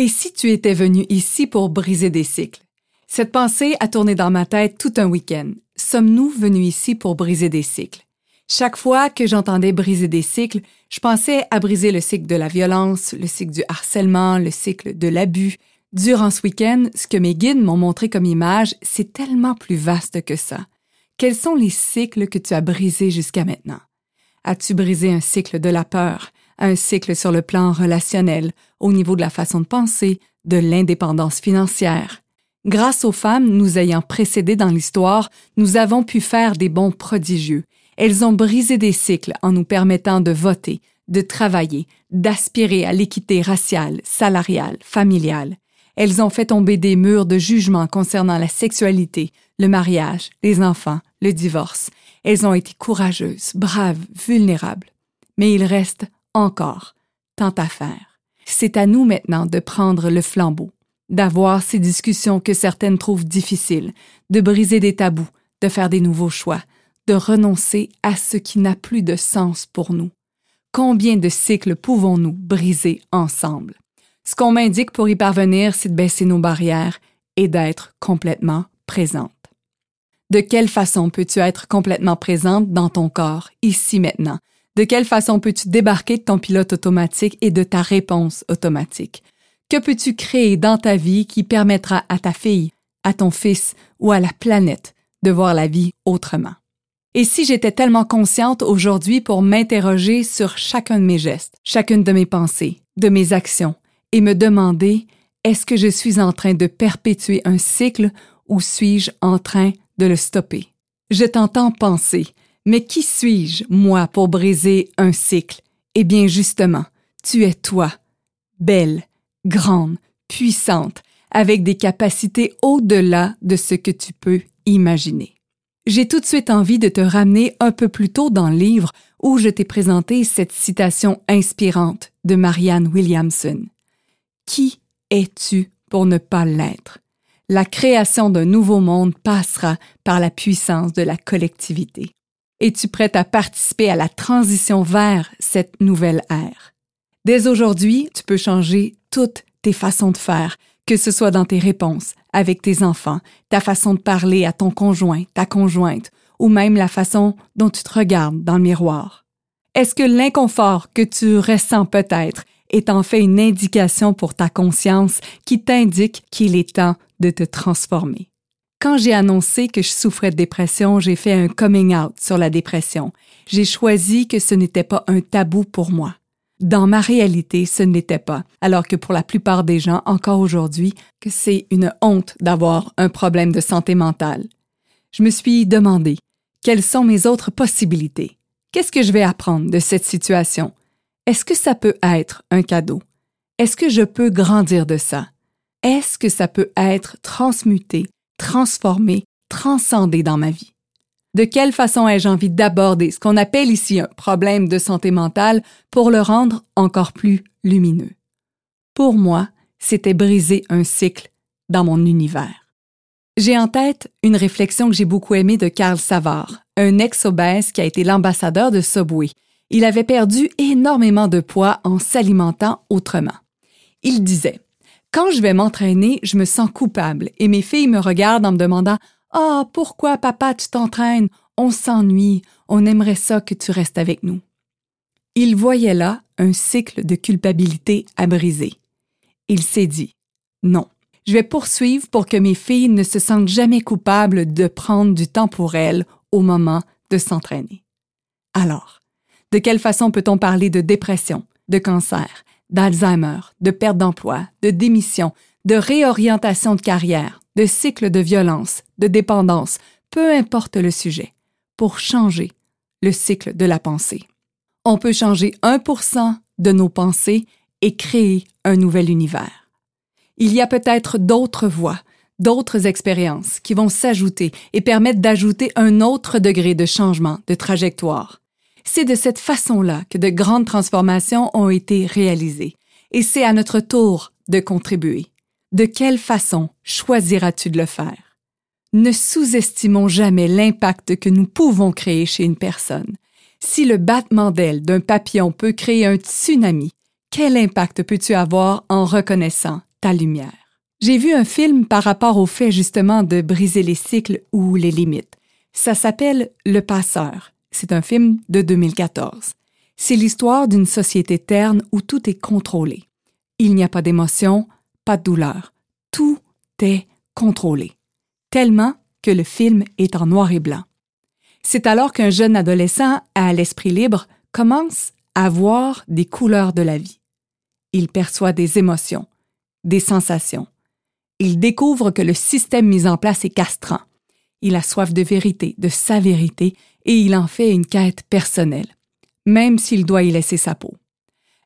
Et si tu étais venu ici pour briser des cycles? Cette pensée a tourné dans ma tête tout un week-end. Sommes-nous venus ici pour briser des cycles? Chaque fois que j'entendais briser des cycles, je pensais à briser le cycle de la violence, le cycle du harcèlement, le cycle de l'abus. Durant ce week-end, ce que mes guides m'ont montré comme image, c'est tellement plus vaste que ça. Quels sont les cycles que tu as brisés jusqu'à maintenant? As-tu brisé un cycle de la peur, un cycle sur le plan relationnel, au niveau de la façon de penser, de l'indépendance financière. Grâce aux femmes nous ayant précédées dans l'histoire, nous avons pu faire des bons prodigieux. Elles ont brisé des cycles en nous permettant de voter, de travailler, d'aspirer à l'équité raciale, salariale, familiale. Elles ont fait tomber des murs de jugement concernant la sexualité, le mariage, les enfants, le divorce. Elles ont été courageuses, braves, vulnérables. Mais il reste encore tant à faire. C'est à nous maintenant de prendre le flambeau, d'avoir ces discussions que certaines trouvent difficiles, de briser des tabous, de faire des nouveaux choix, de renoncer à ce qui n'a plus de sens pour nous. Combien de cycles pouvons-nous briser ensemble? Ce qu'on m'indique pour y parvenir, c'est de baisser nos barrières et d'être complètement présente. De quelle façon peux-tu être complètement présente dans ton corps, ici maintenant, de quelle façon peux-tu débarquer de ton pilote automatique et de ta réponse automatique? Que peux-tu créer dans ta vie qui permettra à ta fille, à ton fils ou à la planète de voir la vie autrement? Et si j'étais tellement consciente aujourd'hui pour m'interroger sur chacun de mes gestes, chacune de mes pensées, de mes actions, et me demander est-ce que je suis en train de perpétuer un cycle ou suis-je en train de le stopper? Je t'entends penser, mais qui suis-je, moi, pour briser un cycle? Eh bien, justement, tu es toi, belle, grande, puissante, avec des capacités au-delà de ce que tu peux imaginer. J'ai tout de suite envie de te ramener un peu plus tôt dans le livre où je t'ai présenté cette citation inspirante de Marianne Williamson. Qui es-tu pour ne pas l'être? La création d'un nouveau monde passera par la puissance de la collectivité. Es-tu prête à participer à la transition vers cette nouvelle ère? Dès aujourd'hui, tu peux changer toutes tes façons de faire, que ce soit dans tes réponses, avec tes enfants, ta façon de parler à ton conjoint, ta conjointe, ou même la façon dont tu te regardes dans le miroir. Est-ce que l'inconfort que tu ressens peut-être est en fait une indication pour ta conscience qui t'indique qu'il est temps de te transformer? Quand j'ai annoncé que je souffrais de dépression, j'ai fait un coming out sur la dépression. J'ai choisi que ce n'était pas un tabou pour moi. Dans ma réalité, ce n'était pas, alors que pour la plupart des gens, encore aujourd'hui, que c'est une honte d'avoir un problème de santé mentale. Je me suis demandé, quelles sont mes autres possibilités? Qu'est-ce que je vais apprendre de cette situation? Est-ce que ça peut être un cadeau? Est-ce que je peux grandir de ça? Est-ce que ça peut être transmuté transformer, transcender dans ma vie. De quelle façon ai-je envie d'aborder ce qu'on appelle ici un problème de santé mentale pour le rendre encore plus lumineux? Pour moi, c'était briser un cycle dans mon univers. J'ai en tête une réflexion que j'ai beaucoup aimée de Carl Savard, un ex-obèse qui a été l'ambassadeur de Subway. Il avait perdu énormément de poids en s'alimentant autrement. Il disait quand je vais m'entraîner, je me sens coupable et mes filles me regardent en me demandant Ah, pourquoi papa tu t'entraînes? On s'ennuie, on aimerait ça que tu restes avec nous. Il voyait là un cycle de culpabilité à briser. Il s'est dit Non, je vais poursuivre pour que mes filles ne se sentent jamais coupables de prendre du temps pour elles au moment de s'entraîner. Alors, de quelle façon peut-on parler de dépression, de cancer, d'Alzheimer, de perte d'emploi, de démission, de réorientation de carrière, de cycle de violence, de dépendance, peu importe le sujet, pour changer le cycle de la pensée. On peut changer 1% de nos pensées et créer un nouvel univers. Il y a peut-être d'autres voies, d'autres expériences qui vont s'ajouter et permettre d'ajouter un autre degré de changement de trajectoire. C'est de cette façon-là que de grandes transformations ont été réalisées, et c'est à notre tour de contribuer. De quelle façon choisiras-tu de le faire? Ne sous-estimons jamais l'impact que nous pouvons créer chez une personne. Si le battement d'aile d'un papillon peut créer un tsunami, quel impact peux-tu avoir en reconnaissant ta lumière? J'ai vu un film par rapport au fait justement de briser les cycles ou les limites. Ça s'appelle Le Passeur. C'est un film de 2014. C'est l'histoire d'une société terne où tout est contrôlé. Il n'y a pas d'émotion, pas de douleur. Tout est contrôlé. Tellement que le film est en noir et blanc. C'est alors qu'un jeune adolescent à l'esprit libre commence à voir des couleurs de la vie. Il perçoit des émotions, des sensations. Il découvre que le système mis en place est castrant. Il a soif de vérité, de sa vérité, et il en fait une quête personnelle, même s'il doit y laisser sa peau.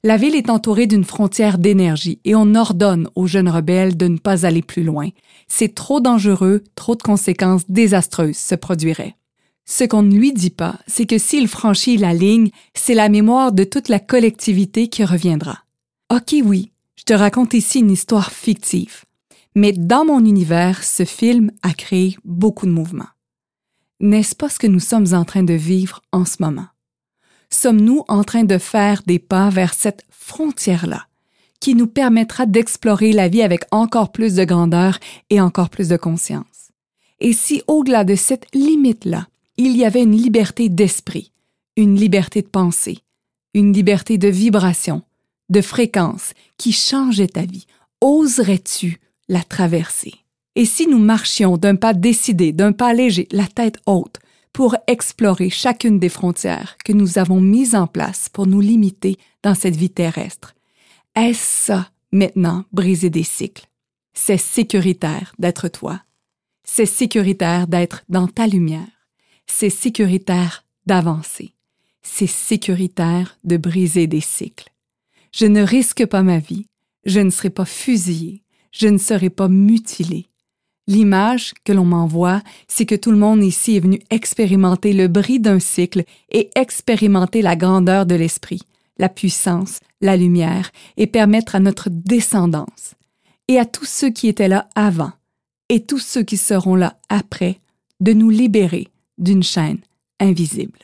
La ville est entourée d'une frontière d'énergie et on ordonne aux jeunes rebelles de ne pas aller plus loin. C'est trop dangereux, trop de conséquences désastreuses se produiraient. Ce qu'on ne lui dit pas, c'est que s'il franchit la ligne, c'est la mémoire de toute la collectivité qui reviendra. Ok, oui, je te raconte ici une histoire fictive. Mais dans mon univers, ce film a créé beaucoup de mouvements. N'est-ce pas ce que nous sommes en train de vivre en ce moment? sommes-nous en train de faire des pas vers cette frontière-là, qui nous permettra d'explorer la vie avec encore plus de grandeur et encore plus de conscience? Et si au-delà de cette limite-là, il y avait une liberté d'esprit, une liberté de pensée, une liberté de vibration, de fréquence qui changeait ta vie, oserais-tu la traverser? Et si nous marchions d'un pas décidé, d'un pas léger, la tête haute, pour explorer chacune des frontières que nous avons mises en place pour nous limiter dans cette vie terrestre. Est-ce ça, maintenant, briser des cycles? C'est sécuritaire d'être toi. C'est sécuritaire d'être dans ta lumière. C'est sécuritaire d'avancer. C'est sécuritaire de briser des cycles. Je ne risque pas ma vie. Je ne serai pas fusillé. Je ne serai pas mutilé. L'image que l'on m'envoie, c'est que tout le monde ici est venu expérimenter le bris d'un cycle et expérimenter la grandeur de l'esprit, la puissance, la lumière, et permettre à notre descendance, et à tous ceux qui étaient là avant, et tous ceux qui seront là après, de nous libérer d'une chaîne invisible.